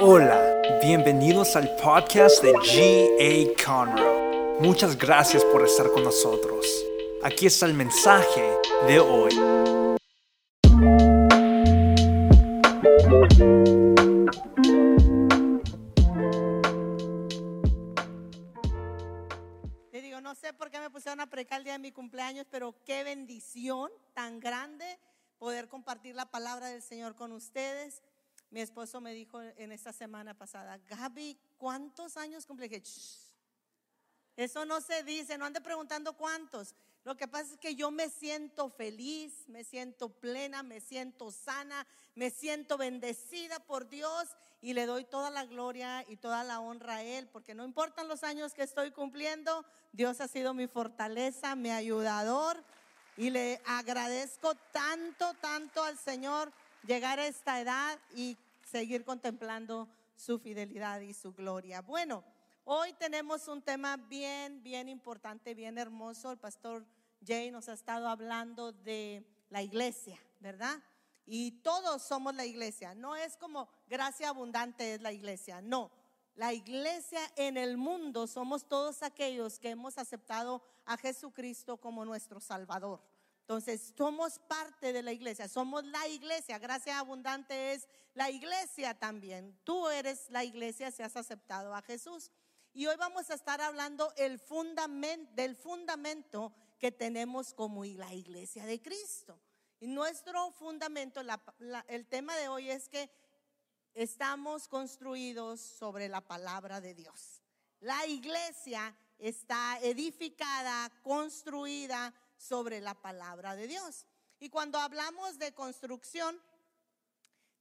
Hola, bienvenidos al podcast de G.A. Conroe. Muchas gracias por estar con nosotros. Aquí está el mensaje de hoy. Le digo, no sé por qué me pusieron a predicar el día de mi cumpleaños, pero qué bendición tan grande poder compartir la palabra del Señor con ustedes. Mi esposo me dijo en esta semana pasada, Gaby, ¿cuántos años cumple? Dije, "Shh, eso no se dice, no ande preguntando cuántos. Lo que pasa es que yo me siento feliz, me siento plena, me siento sana, me siento bendecida por Dios y le doy toda la gloria y toda la honra a Él, porque no importan los años que estoy cumpliendo, Dios ha sido mi fortaleza, mi ayudador y le agradezco tanto, tanto al Señor llegar a esta edad y seguir contemplando su fidelidad y su gloria. Bueno, hoy tenemos un tema bien, bien importante, bien hermoso. El pastor Jay nos ha estado hablando de la iglesia, ¿verdad? Y todos somos la iglesia. No es como gracia abundante es la iglesia, no. La iglesia en el mundo somos todos aquellos que hemos aceptado a Jesucristo como nuestro Salvador. Entonces, somos parte de la iglesia, somos la iglesia. Gracia abundante es la iglesia también. Tú eres la iglesia si has aceptado a Jesús. Y hoy vamos a estar hablando el fundamento, del fundamento que tenemos como la iglesia de Cristo. Y nuestro fundamento, el tema de hoy es que estamos construidos sobre la palabra de Dios. La iglesia está edificada, construida sobre la palabra de Dios. Y cuando hablamos de construcción,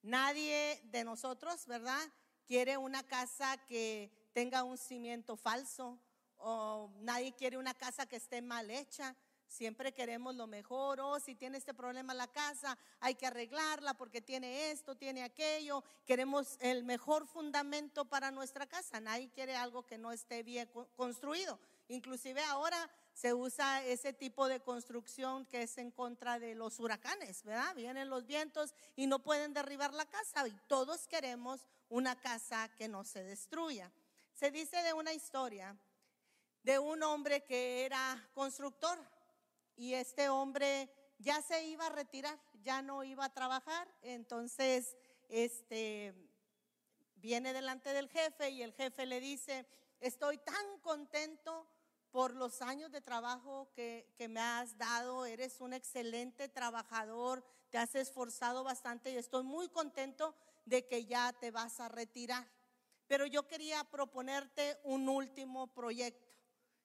nadie de nosotros, ¿verdad? Quiere una casa que tenga un cimiento falso o nadie quiere una casa que esté mal hecha. Siempre queremos lo mejor. O si tiene este problema la casa, hay que arreglarla porque tiene esto, tiene aquello. Queremos el mejor fundamento para nuestra casa. Nadie quiere algo que no esté bien co- construido. Inclusive ahora se usa ese tipo de construcción que es en contra de los huracanes, ¿verdad? Vienen los vientos y no pueden derribar la casa y todos queremos una casa que no se destruya. Se dice de una historia de un hombre que era constructor y este hombre ya se iba a retirar, ya no iba a trabajar, entonces este viene delante del jefe y el jefe le dice, estoy tan contento por los años de trabajo que, que me has dado, eres un excelente trabajador, te has esforzado bastante y estoy muy contento de que ya te vas a retirar. Pero yo quería proponerte un último proyecto.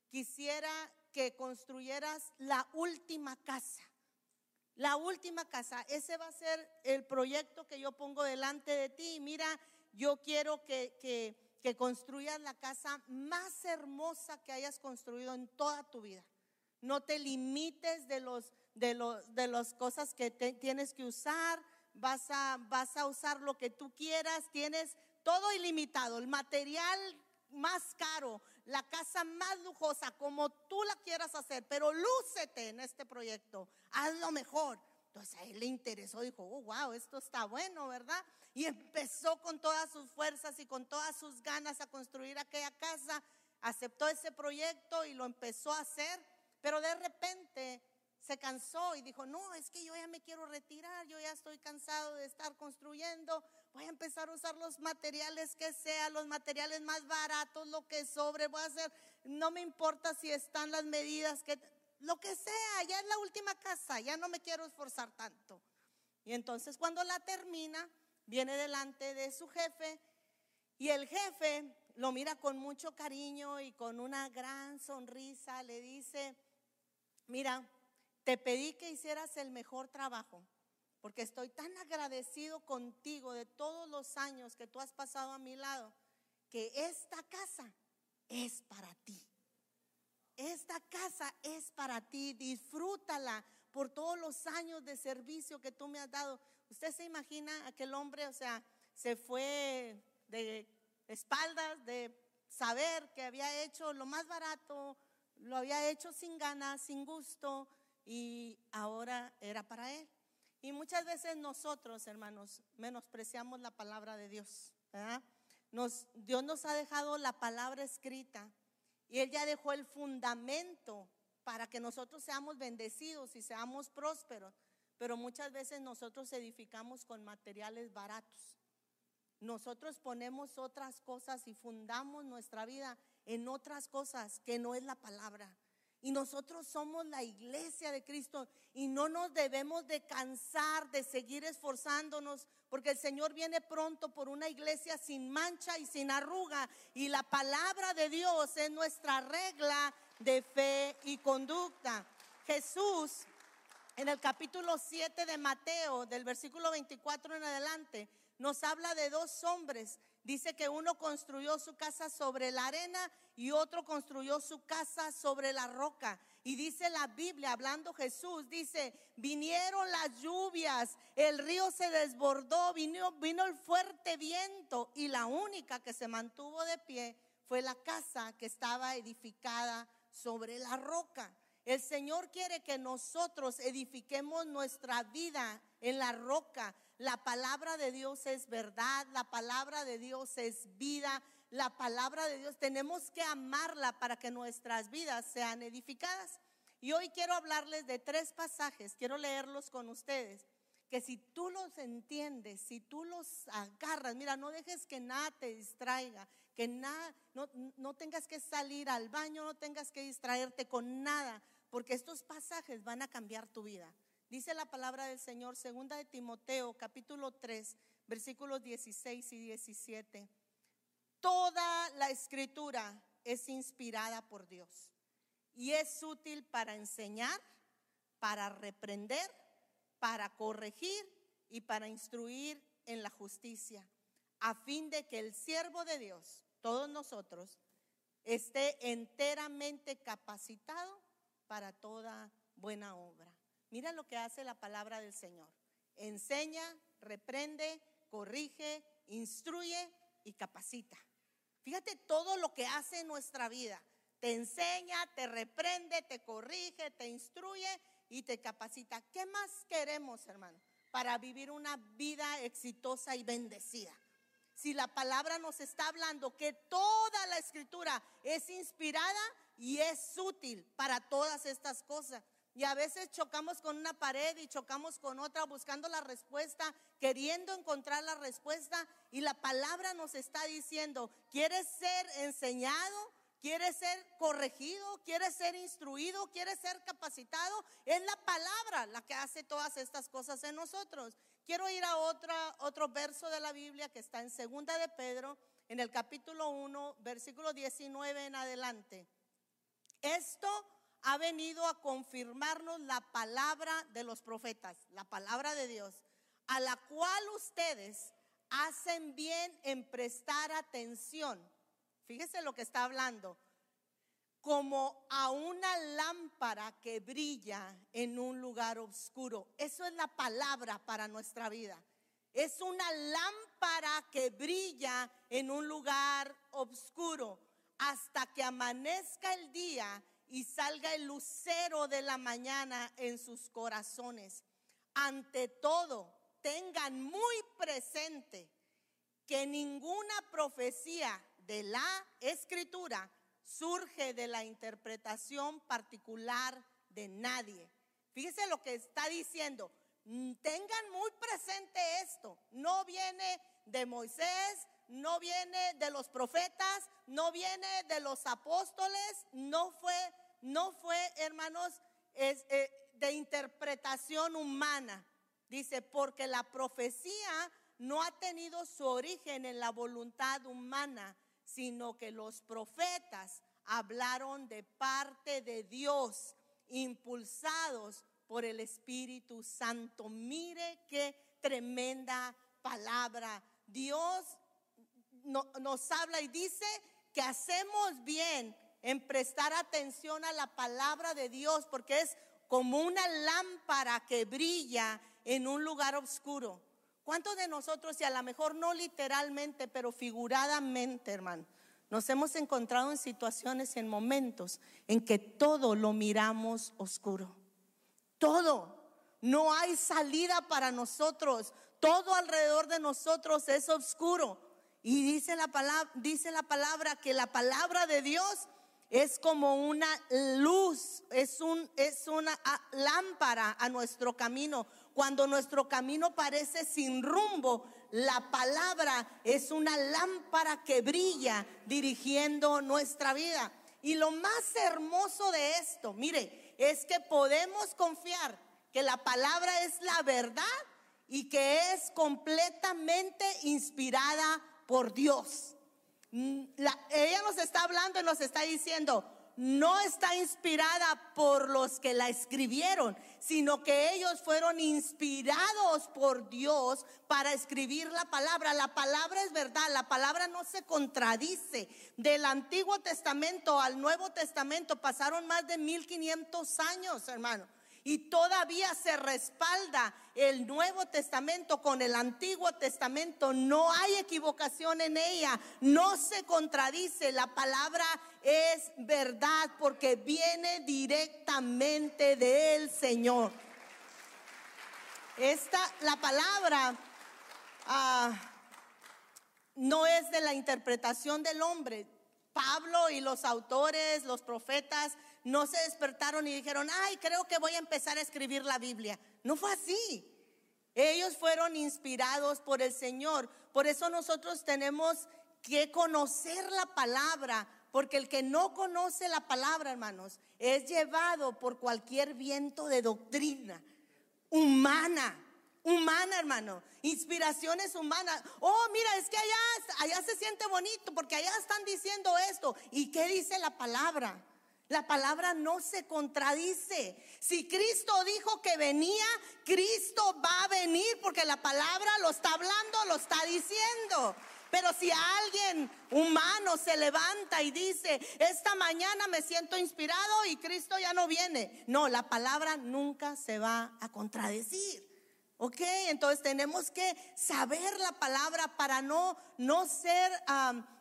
Quisiera que construyeras la última casa. La última casa, ese va a ser el proyecto que yo pongo delante de ti. Mira, yo quiero que, que, que construyas la casa más hermosa que hayas construido en toda tu vida. No te limites de los de los de las cosas que tienes que usar. Vas a vas a usar lo que tú quieras. Tienes todo ilimitado. El material más caro, la casa más lujosa, como tú la quieras hacer, pero lúcete en este proyecto, haz lo mejor. Entonces a él le interesó, dijo, oh, wow, esto está bueno, ¿verdad? Y empezó con todas sus fuerzas y con todas sus ganas a construir aquella casa, aceptó ese proyecto y lo empezó a hacer, pero de repente se cansó y dijo, no, es que yo ya me quiero retirar, yo ya estoy cansado de estar construyendo, voy a empezar a usar los materiales que sea, los materiales más baratos, lo que sobre, voy a hacer, no me importa si están las medidas, que lo que sea, ya es la última casa, ya no me quiero esforzar tanto. Y entonces cuando la termina, viene delante de su jefe y el jefe lo mira con mucho cariño y con una gran sonrisa, le dice, mira, te pedí que hicieras el mejor trabajo, porque estoy tan agradecido contigo de todos los años que tú has pasado a mi lado, que esta casa es para ti. Esta casa es para ti, disfrútala por todos los años de servicio que tú me has dado. Usted se imagina aquel hombre, o sea, se fue de espaldas, de saber que había hecho lo más barato, lo había hecho sin ganas, sin gusto, y ahora era para él. Y muchas veces nosotros, hermanos, menospreciamos la palabra de Dios, nos, Dios nos ha dejado la palabra escrita y Él ya dejó el fundamento para que nosotros seamos bendecidos y seamos prósperos. Pero muchas veces nosotros edificamos con materiales baratos. Nosotros ponemos otras cosas y fundamos nuestra vida en otras cosas que no es la palabra. Y nosotros somos la iglesia de Cristo y no nos debemos de cansar de seguir esforzándonos porque el Señor viene pronto por una iglesia sin mancha y sin arruga. Y la palabra de Dios es nuestra regla de fe y conducta. Jesús en el capítulo 7 de Mateo, del versículo 24 en adelante, nos habla de dos hombres. Dice que uno construyó su casa sobre la arena y otro construyó su casa sobre la roca. Y dice la Biblia, hablando Jesús, dice, vinieron las lluvias, el río se desbordó, vino, vino el fuerte viento y la única que se mantuvo de pie fue la casa que estaba edificada sobre la roca. El Señor quiere que nosotros edifiquemos nuestra vida en la roca. La palabra de Dios es verdad, la palabra de Dios es vida, la palabra de Dios tenemos que amarla para que nuestras vidas sean edificadas. Y hoy quiero hablarles de tres pasajes, quiero leerlos con ustedes, que si tú los entiendes, si tú los agarras, mira, no dejes que nada te distraiga, que nada, no, no tengas que salir al baño, no tengas que distraerte con nada porque estos pasajes van a cambiar tu vida. Dice la palabra del Señor, segunda de Timoteo, capítulo 3, versículos 16 y 17. Toda la escritura es inspirada por Dios y es útil para enseñar, para reprender, para corregir y para instruir en la justicia, a fin de que el siervo de Dios, todos nosotros, esté enteramente capacitado para toda buena obra. Mira lo que hace la palabra del Señor. Enseña, reprende, corrige, instruye y capacita. Fíjate todo lo que hace en nuestra vida. Te enseña, te reprende, te corrige, te instruye y te capacita. ¿Qué más queremos, hermano, para vivir una vida exitosa y bendecida? Si la palabra nos está hablando que toda la escritura es inspirada, y es útil para todas estas cosas. Y a veces chocamos con una pared y chocamos con otra buscando la respuesta, queriendo encontrar la respuesta. Y la palabra nos está diciendo, ¿quieres ser enseñado? ¿Quieres ser corregido? ¿Quieres ser instruido? ¿Quieres ser capacitado? Es la palabra la que hace todas estas cosas en nosotros. Quiero ir a otra, otro verso de la Biblia que está en segunda de Pedro, en el capítulo 1, versículo 19 en adelante. Esto ha venido a confirmarnos la palabra de los profetas, la palabra de Dios, a la cual ustedes hacen bien en prestar atención. Fíjese lo que está hablando. Como a una lámpara que brilla en un lugar oscuro. Eso es la palabra para nuestra vida. Es una lámpara que brilla en un lugar oscuro hasta que amanezca el día y salga el lucero de la mañana en sus corazones. Ante todo, tengan muy presente que ninguna profecía de la escritura surge de la interpretación particular de nadie. Fíjese lo que está diciendo. Tengan muy presente esto. No viene de Moisés, no viene de los profetas, no viene de los apóstoles, no fue, no fue, hermanos, es, eh, de interpretación humana. Dice, porque la profecía no ha tenido su origen en la voluntad humana, sino que los profetas hablaron de parte de Dios, impulsados por el Espíritu Santo. Mire qué tremenda palabra. Dios nos habla y dice que hacemos bien en prestar atención a la palabra de Dios porque es como una lámpara que brilla en un lugar oscuro. ¿Cuántos de nosotros, y a lo mejor no literalmente, pero figuradamente, hermano, nos hemos encontrado en situaciones, en momentos en que todo lo miramos oscuro? Todo. No hay salida para nosotros. Todo alrededor de nosotros es oscuro. Y dice la palabra, dice la palabra que la palabra de Dios es como una luz, es, un, es una ah, lámpara a nuestro camino. Cuando nuestro camino parece sin rumbo, la palabra es una lámpara que brilla dirigiendo nuestra vida. Y lo más hermoso de esto, mire, es que podemos confiar que la palabra es la verdad y que es completamente inspirada por Dios. Mm, ella nos está hablando y nos está diciendo, no está inspirada por los que la escribieron, sino que ellos fueron inspirados por Dios para escribir la palabra. La palabra es verdad, la palabra no se contradice. Del Antiguo Testamento al Nuevo Testamento pasaron más de 1500 años, hermano. Y todavía se respalda el Nuevo Testamento con el Antiguo Testamento. No hay equivocación en ella. No se contradice. La palabra es verdad porque viene directamente del Señor. Esta, la palabra ah, no es de la interpretación del hombre. Pablo y los autores, los profetas, no se despertaron y dijeron, ay, creo que voy a empezar a escribir la Biblia. No fue así. Ellos fueron inspirados por el Señor. Por eso nosotros tenemos que conocer la palabra, porque el que no conoce la palabra, hermanos, es llevado por cualquier viento de doctrina humana. Humana, hermano. Inspiraciones humanas. Oh, mira, es que allá, allá se siente bonito porque allá están diciendo esto. ¿Y qué dice la palabra? La palabra no se contradice. Si Cristo dijo que venía, Cristo va a venir porque la palabra lo está hablando, lo está diciendo. Pero si alguien humano se levanta y dice, esta mañana me siento inspirado y Cristo ya no viene, no, la palabra nunca se va a contradecir. ¿Ok? Entonces tenemos que saber la palabra para no, no ser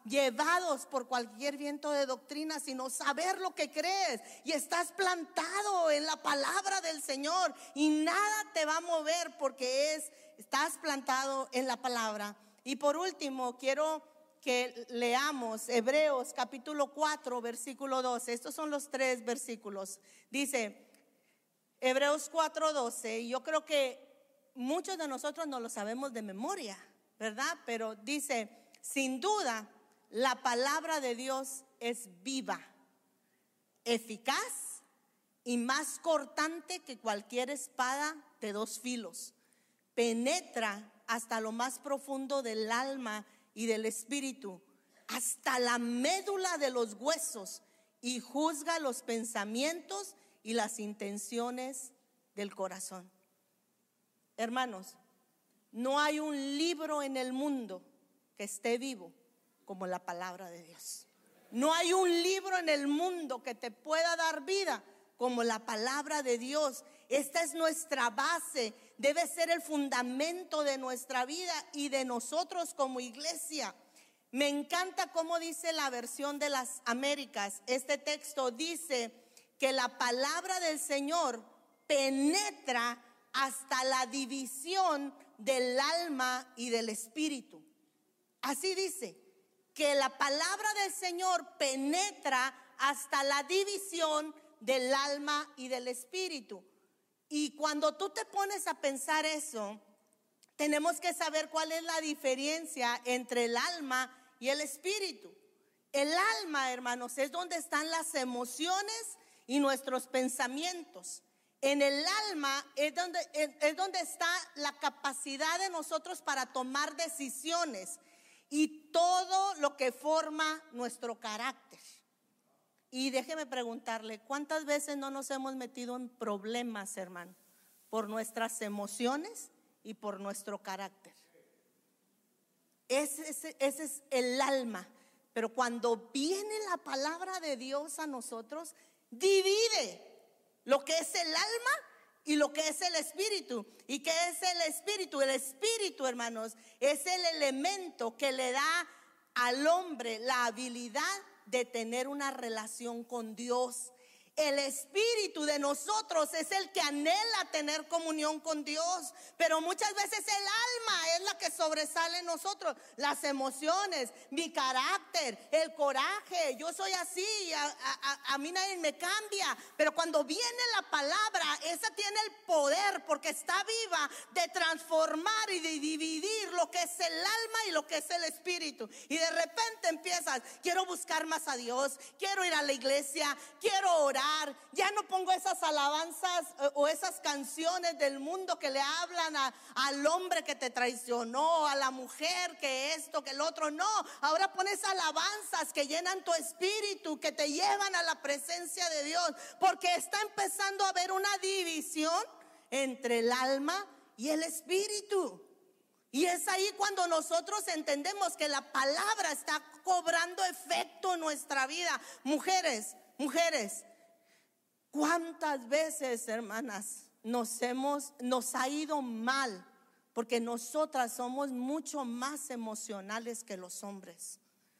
llevados por cualquier viento de doctrina, sino saber lo que crees. Y estás plantado en la palabra del Señor y nada te va a mover porque es, estás plantado en la palabra. Y por último, quiero que leamos Hebreos capítulo 4, versículo 12. Estos son los tres versículos. Dice, Hebreos 4, 12. Y yo creo que muchos de nosotros no lo sabemos de memoria, ¿verdad? Pero dice, sin duda, la palabra de Dios es viva, eficaz y más cortante que cualquier espada de dos filos. Penetra hasta lo más profundo del alma y del espíritu, hasta la médula de los huesos y juzga los pensamientos y las intenciones del corazón. Hermanos, no hay un libro en el mundo que esté vivo como la palabra de Dios. No hay un libro en el mundo que te pueda dar vida como la palabra de Dios. Esta es nuestra base, debe ser el fundamento de nuestra vida y de nosotros como iglesia. Me encanta cómo dice la versión de las Américas. Este texto dice que la palabra del Señor penetra hasta la división del alma y del espíritu. Así dice, que la palabra del Señor penetra hasta la división del alma y del espíritu. Y cuando tú te pones a pensar eso, tenemos que saber cuál es la diferencia entre el alma y el espíritu. El alma, hermanos, es donde están las emociones y nuestros pensamientos. En el alma es donde, es donde está la capacidad de nosotros para tomar decisiones y todo lo que forma nuestro carácter. Y déjeme preguntarle, ¿cuántas veces no nos hemos metido en problemas, hermano? Por nuestras emociones y por nuestro carácter. Ese, ese, ese es el alma. Pero cuando viene la palabra de Dios a nosotros, divide lo que es el alma y lo que es el espíritu. ¿Y qué es el espíritu? El espíritu, hermanos, es el elemento que le da al hombre la habilidad de tener una relación con Dios. El espíritu de nosotros es el que anhela tener comunión con Dios, pero muchas veces el alma es la que sobresale en nosotros, las emociones, mi carácter, el coraje, yo soy así, a, mí nadie me cambia, pero cuando viene la palabra, esa tiene el poder porque está viva de transformar y de dividir lo que es el alma y lo que es el espíritu. Y de repente empiezas, quiero buscar más a Dios, quiero ir a la iglesia, quiero orar ya no pongo esas alabanzas eh, o esas canciones del mundo que le hablan al hombre que te traicionó, a la mujer que esto, que el otro. No, ahora pones alabanzas que llenan tu espíritu, que te llevan a la presencia de Dios, porque está empezando a haber una división entre el alma y el espíritu. Y es ahí cuando nosotros entendemos que la palabra está cobrando efecto en nuestra vida. Mujeres, mujeres, ¿Cuántas veces, hermanas, nos hemos, nos ha ido mal? Porque nosotras somos mucho más emocionales que los hombres.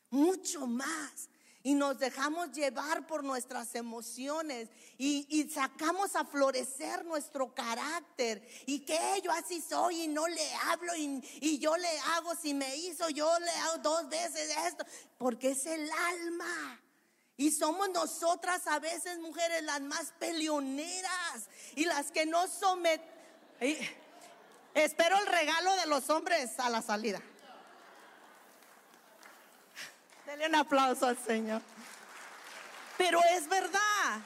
Mucho más. Y nos dejamos llevar por nuestras emociones y, sacamos a florecer nuestro carácter. Y que yo así soy y no le hablo y, y yo le hago, si me hizo, yo le hago dos veces esto. Porque es el alma. Y somos nosotras a veces mujeres las más peleoneras y las que no someten. Espero el regalo de los hombres a la salida. Dele un aplauso al Señor. Pero es verdad.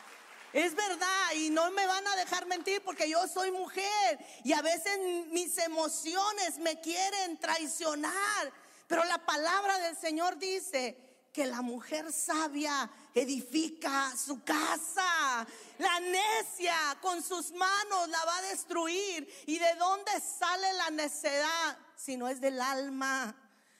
Es verdad y no me van a dejar mentir porque yo soy mujer y a veces mis emociones me quieren traicionar. Pero la palabra del Señor dice que la mujer sabia edifica su casa. La necia con sus manos la va a destruir. ¿Y de dónde sale la necedad? Si no es del alma.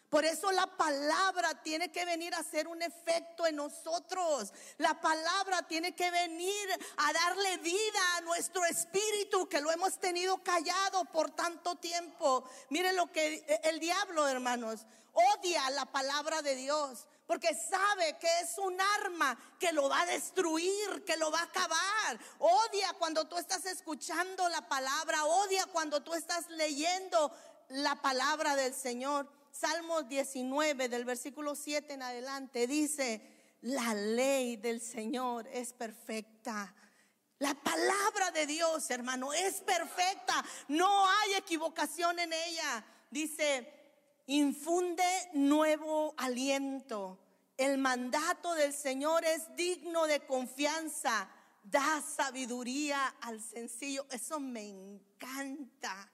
Por eso la palabra tiene que venir a hacer un efecto en nosotros. La palabra tiene que venir a darle vida a nuestro espíritu que lo hemos tenido callado por tanto tiempo. Miren lo que el diablo, hermanos, odia la palabra de Dios porque sabe que es un arma que lo va a destruir, que lo va a acabar. Odia cuando tú estás escuchando la palabra, odia cuando tú estás leyendo la palabra del Señor. Salmos 19 del versículo 7 en adelante dice, la ley del Señor es perfecta. La palabra de Dios, hermano, es perfecta. No hay equivocación en ella. Dice, infunde nuevo aliento. El mandato del Señor es digno de confianza, da sabiduría al sencillo. Eso me encanta,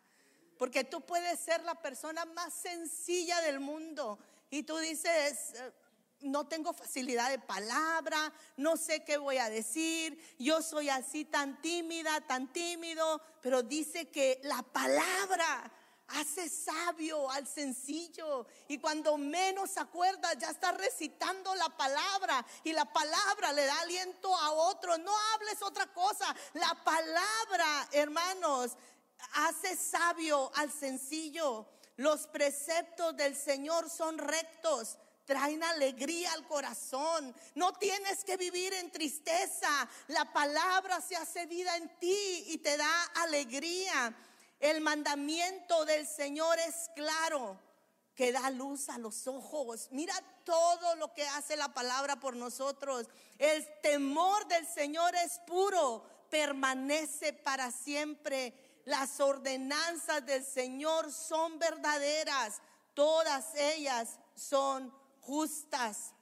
porque tú puedes ser la persona más sencilla del mundo y tú dices, eh, no tengo facilidad de palabra, no sé qué voy a decir, yo soy así tan tímida, tan tímido, pero dice que la palabra hace sabio al sencillo. Y cuando menos acuerda, ya está recitando la palabra. Y la palabra le da aliento a otro. No hables otra cosa. La palabra, hermanos, hace sabio al sencillo. Los preceptos del Señor son rectos traen alegría al corazón. No tienes que vivir en tristeza. La palabra se hace vida en ti y te da alegría. El mandamiento del Señor es claro, que da luz a los ojos. Mira todo lo que hace la palabra por nosotros. El temor del Señor es puro, permanece para siempre. Las ordenanzas del Señor son verdaderas, todas ellas son justas.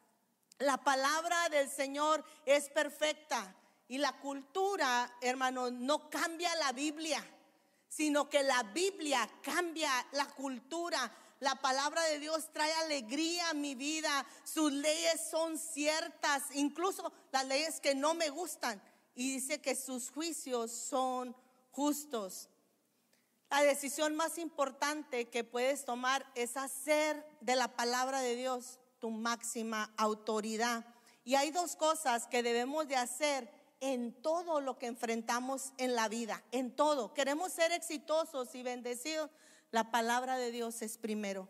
La palabra del Señor es perfecta y la cultura, hermano, no cambia la Biblia sino que la Biblia cambia la cultura. La palabra de Dios trae alegría a mi vida. Sus leyes son ciertas, incluso las leyes que no me gustan. Y dice que sus juicios son justos. La decisión más importante que puedes tomar es hacer de la palabra de Dios tu máxima autoridad. Y hay dos cosas que debemos de hacer en todo lo que enfrentamos en la vida, en todo. Queremos ser exitosos y bendecidos. La palabra de Dios es primero.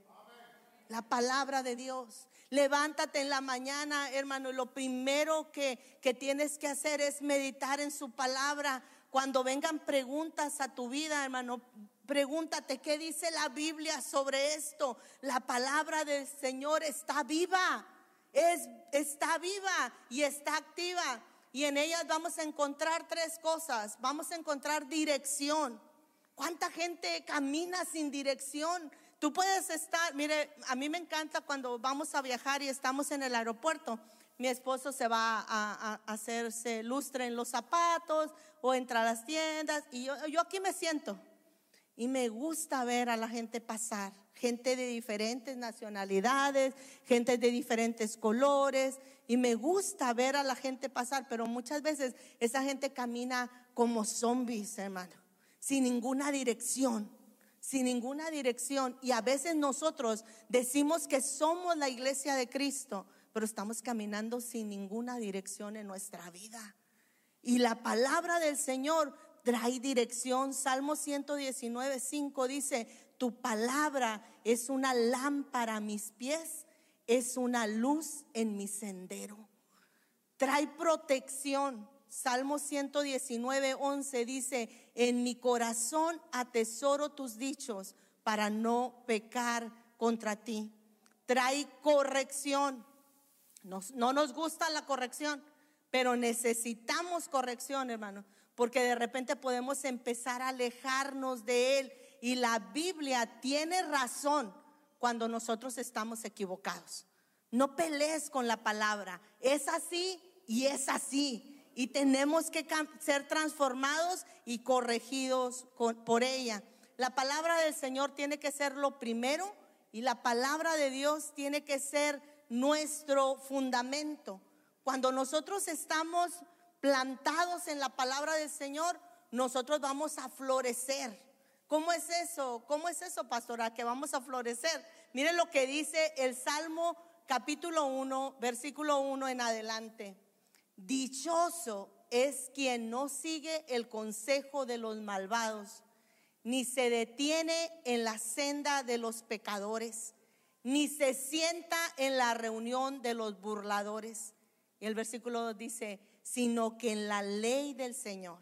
la palabra de Dios. Levántate en la mañana, hermano, lo primero que, que tienes que hacer es meditar en su palabra. Cuando vengan preguntas a tu vida, hermano, pregúntate qué dice la Biblia sobre esto. La palabra del Señor está viva, es, está viva y está activa. Y en ellas vamos a encontrar tres cosas. Vamos a encontrar dirección. ¿Cuánta gente camina sin dirección? Tú puedes estar, mire, a mí me encanta cuando vamos a viajar y estamos en el aeropuerto. Mi esposo se va a, hacerse lustre en los zapatos o entra a las tiendas y yo, yo aquí me siento. Y me gusta ver a la gente pasar, gente de diferentes nacionalidades, gente de diferentes colores, y me gusta ver a la gente pasar, pero muchas veces esa gente camina como zombies, hermano, sin ninguna dirección sin ninguna dirección. Y a veces nosotros decimos que somos la iglesia de Cristo, pero estamos caminando sin ninguna dirección en nuestra vida. Y la palabra del Señor trae dirección. Salmo 119, 5 dice, tu palabra es una lámpara a mis pies, es una luz en mi sendero. Trae protección. Salmo 119, 11 dice, en mi corazón atesoro tus dichos para no pecar contra ti. Trae corrección. no nos gusta la corrección, pero necesitamos corrección, hermano, porque de repente podemos empezar a alejarnos de Él. Y la Biblia tiene razón cuando nosotros estamos equivocados. No pelees con la palabra. Es así y es así y tenemos que ser transformados y corregidos por ella. La palabra del Señor tiene que ser lo primero y la palabra de Dios tiene que ser nuestro fundamento. Cuando nosotros estamos plantados en la palabra del Señor, nosotros vamos a florecer. ¿Cómo es eso? ¿Cómo es eso, pastora? Que vamos a florecer. Miren lo que dice el Salmo capítulo 1, versículo 1 en adelante. Dichoso es quien no sigue el consejo de los malvados, ni se detiene en la senda de los pecadores, ni se sienta en la reunión de los burladores. Y el versículo 2 dice, sino que en la ley del Señor,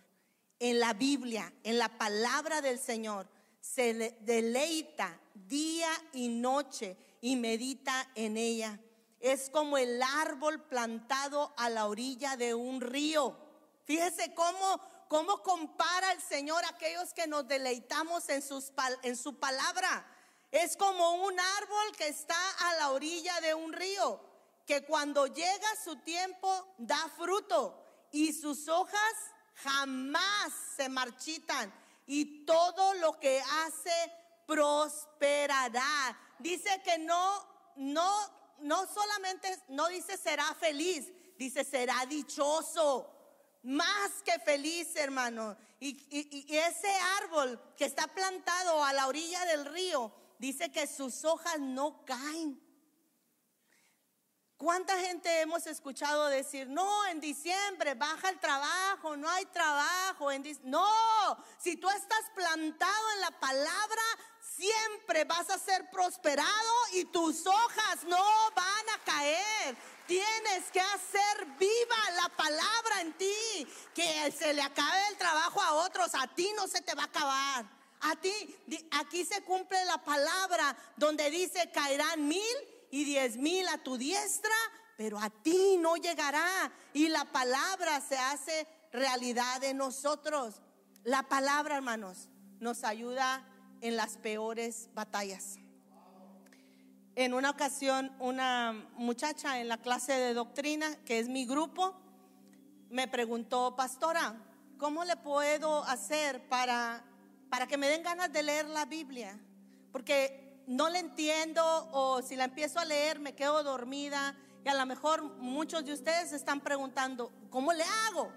en la Biblia, en la palabra del Señor, se deleita día y noche y medita en ella es como el árbol plantado a la orilla de un río. Fíjese cómo, cómo compara el Señor a aquellos que nos deleitamos en, sus, en su palabra. Es como un árbol que está a la orilla de un río, que cuando llega su tiempo da fruto y sus hojas jamás se marchitan y todo lo que hace prosperará. Dice que no, no no solamente, no dice será feliz, dice será dichoso. Más que feliz, hermano. Y, y, ese árbol que está plantado a la orilla del río, dice que sus hojas no caen. ¿Cuánta gente hemos escuchado decir, no, en diciembre baja el trabajo, no hay trabajo? En no, si tú estás plantado en la palabra, siempre vas a ser prosperado y tus hojas no van a caer. Tienes que hacer viva la palabra en ti. Que se le acabe el trabajo a otros, a ti no se te va a acabar. A ti, aquí se cumple la palabra donde dice caerán mil y diez mil a tu diestra, pero a ti no llegará. Y la palabra se hace realidad en nosotros. La palabra, hermanos, nos ayuda en las peores batallas. En una ocasión, una muchacha en la clase de doctrina, que es mi grupo, me preguntó, pastora, ¿cómo le puedo hacer para, para que me den ganas de leer la Biblia? Porque no la entiendo o si la empiezo a leer me quedo dormida y a lo mejor muchos de ustedes están preguntando, ¿cómo le hago?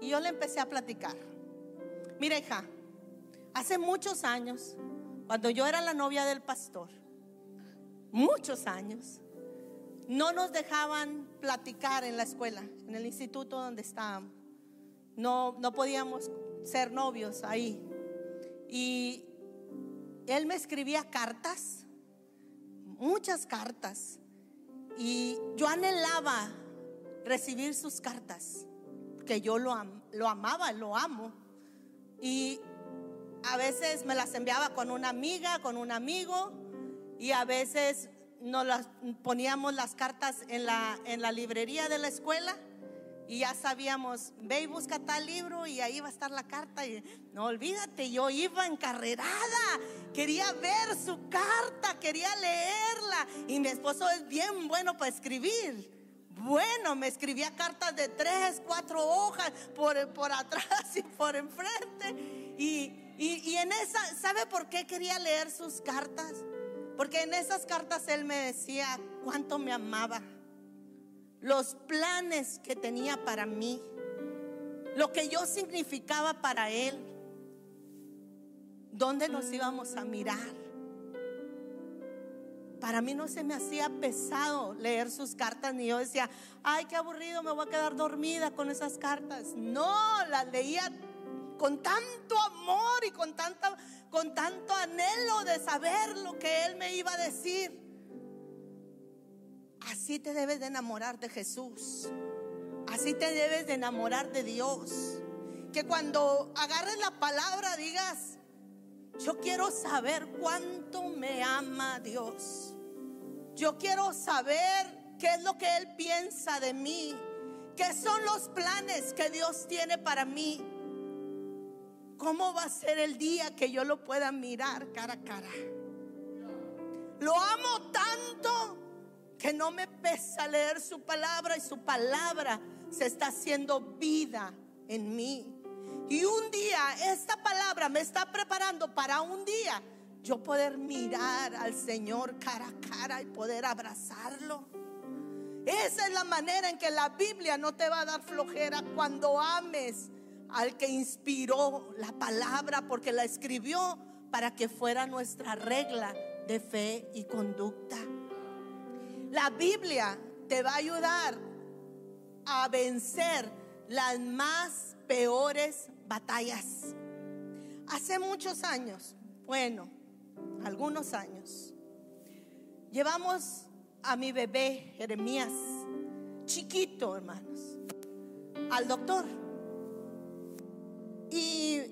Y yo le empecé a platicar. Mira, hija, Hace muchos años, cuando yo era la novia del pastor, muchos años, no nos dejaban platicar en la escuela, en el instituto donde estábamos. No, no podíamos ser novios ahí. Y él me escribía cartas, muchas cartas. Y yo anhelaba recibir sus cartas, que yo lo, lo amaba, lo amo. Y a veces me las enviaba con una amiga, con un amigo, y a veces nos las poníamos las cartas en la, en la librería de la escuela y ya sabíamos, ve y busca tal libro y ahí va a estar la carta. Y no olvídate, yo iba encarrerada, quería ver su carta, quería leerla. Y mi esposo es bien bueno para escribir. Bueno, me escribía cartas de tres, cuatro hojas por, por atrás y por enfrente. Y, y, y en esa, ¿sabe por qué quería leer sus cartas? Porque en esas cartas él me decía cuánto me amaba los planes que tenía para mí, lo que yo significaba para Él, dónde nos íbamos a mirar. Para mí no se me hacía pesado leer sus cartas, ni yo decía, ay, qué aburrido, me voy a quedar dormida con esas cartas. No, las leía con tanto amor y con, con tanto anhelo de saber lo que Él me iba a decir. Así te debes de enamorar de Jesús. Así te debes de enamorar de Dios. Que cuando agarres la palabra digas, yo quiero saber cuánto me ama Dios. Yo quiero saber qué es lo que Él piensa de mí. ¿Qué son los planes que Dios tiene para mí? ¿Cómo va a ser el día que yo lo pueda mirar cara a cara? Lo amo tanto que no me pesa leer su palabra y su palabra se está haciendo vida en mí. Y un día esta palabra me está preparando para un día yo poder mirar al Señor cara a cara y poder abrazarlo. Esa es la manera en que la Biblia no te va a dar flojera cuando ames al que inspiró la palabra porque la escribió para que fuera nuestra regla de fe y conducta. La Biblia te va a ayudar a vencer las más peores batallas. Hace muchos años, bueno, algunos años, llevamos a mi bebé Jeremías, chiquito hermanos, al doctor. ¿Y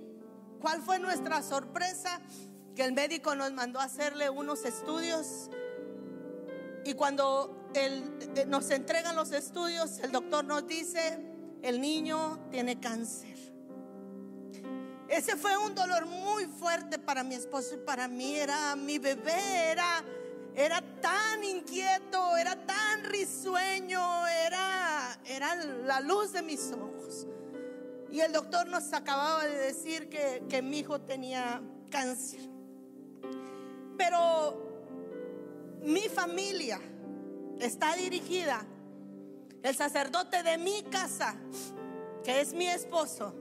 cuál fue nuestra sorpresa? Que el médico nos mandó a hacerle unos estudios y cuando eh, nos entregan los estudios, el doctor nos dice, el niño tiene cáncer. Ese fue un dolor muy fuerte para mi esposo y para mí. Era mi bebé, era, era tan inquieto, era tan risueño, era, era la luz de mis ojos. Y el doctor nos acababa de decir que, que mi hijo tenía cáncer. Pero mi familia está dirigida, el sacerdote de mi casa, que es mi esposo,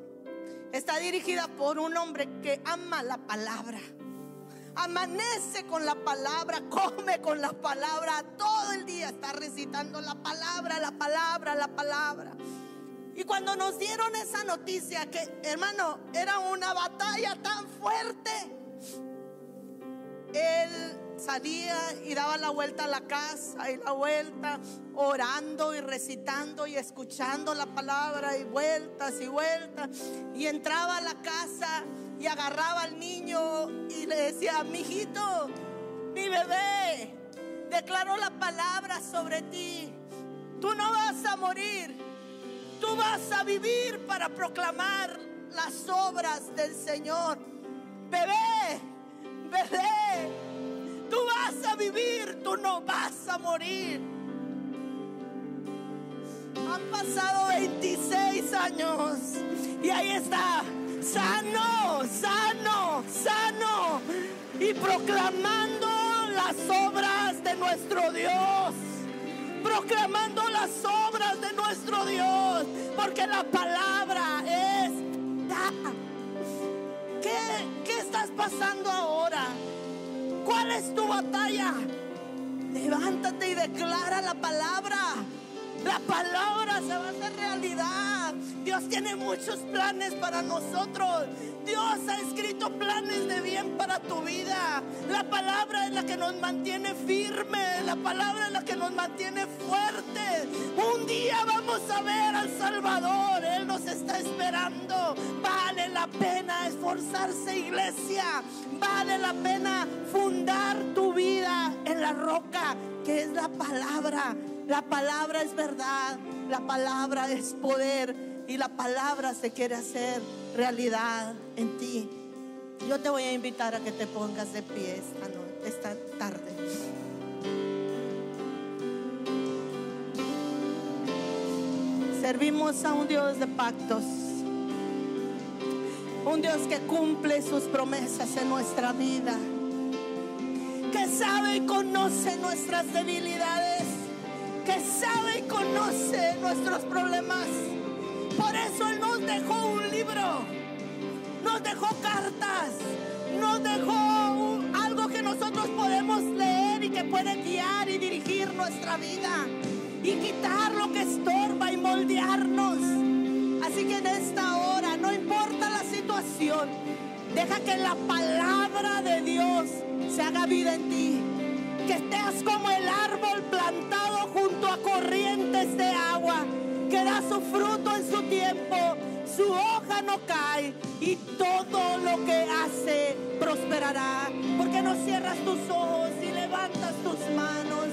está dirigida por un hombre que ama la palabra. Amanece con la palabra, come con la palabra, todo el día está recitando la palabra, la palabra, la palabra. Y cuando nos dieron esa noticia, que hermano, era una batalla tan fuerte, él salía y daba la vuelta a la casa y la vuelta, orando y recitando y escuchando la palabra y vueltas y vueltas. Y entraba a la casa y agarraba al niño y le decía, mi hijito, mi bebé, declaró la palabra sobre ti. Tú no vas a morir, tú vas a vivir para proclamar las obras del Señor. Bebé, bebé Tú vas a vivir, tú no vas a morir. Han pasado 26 años y ahí está, sano, sano, sano y proclamando las obras de nuestro Dios. Proclamando las obras de nuestro Dios, porque la palabra es estás pasando ahora? ¿Cuál es tu batalla? Levántate y declara la palabra. La palabra se va a hacer realidad. Dios tiene muchos planes para nosotros. Dios ha escrito planes de bien para tu vida. La palabra es la que nos mantiene firme. La palabra es la que nos mantiene fuerte. Un día vamos a ver al Salvador. Él nos está esperando. Vale la pena esforzarse, iglesia. Vale la pena fundar tu vida en la roca que es la palabra. La palabra es verdad. La palabra es poder y la palabra se quiere hacer realidad en ti. Yo te voy a invitar a que te pongas de pie esta, tarde. Servimos a un Dios de pactos, un Dios que cumple sus promesas en nuestra vida, que sabe y conoce nuestras debilidades, que sabe y conoce nuestros problemas. Por eso Él nos dejó un libro, nos dejó cartas, nos dejó algo que nosotros podemos leer y que puede guiar y dirigir nuestra vida y quitar lo que estorba y moldearnos. Así que en esta hora, no importa la situación, deja que la palabra de Dios se haga vida en ti. Que estés como el árbol plantado junto a corrientes de agua, que da su fruto en su tiempo, su hoja no cae y todo lo que hace prosperará. Porque no cierras tus ojos y levantas tus manos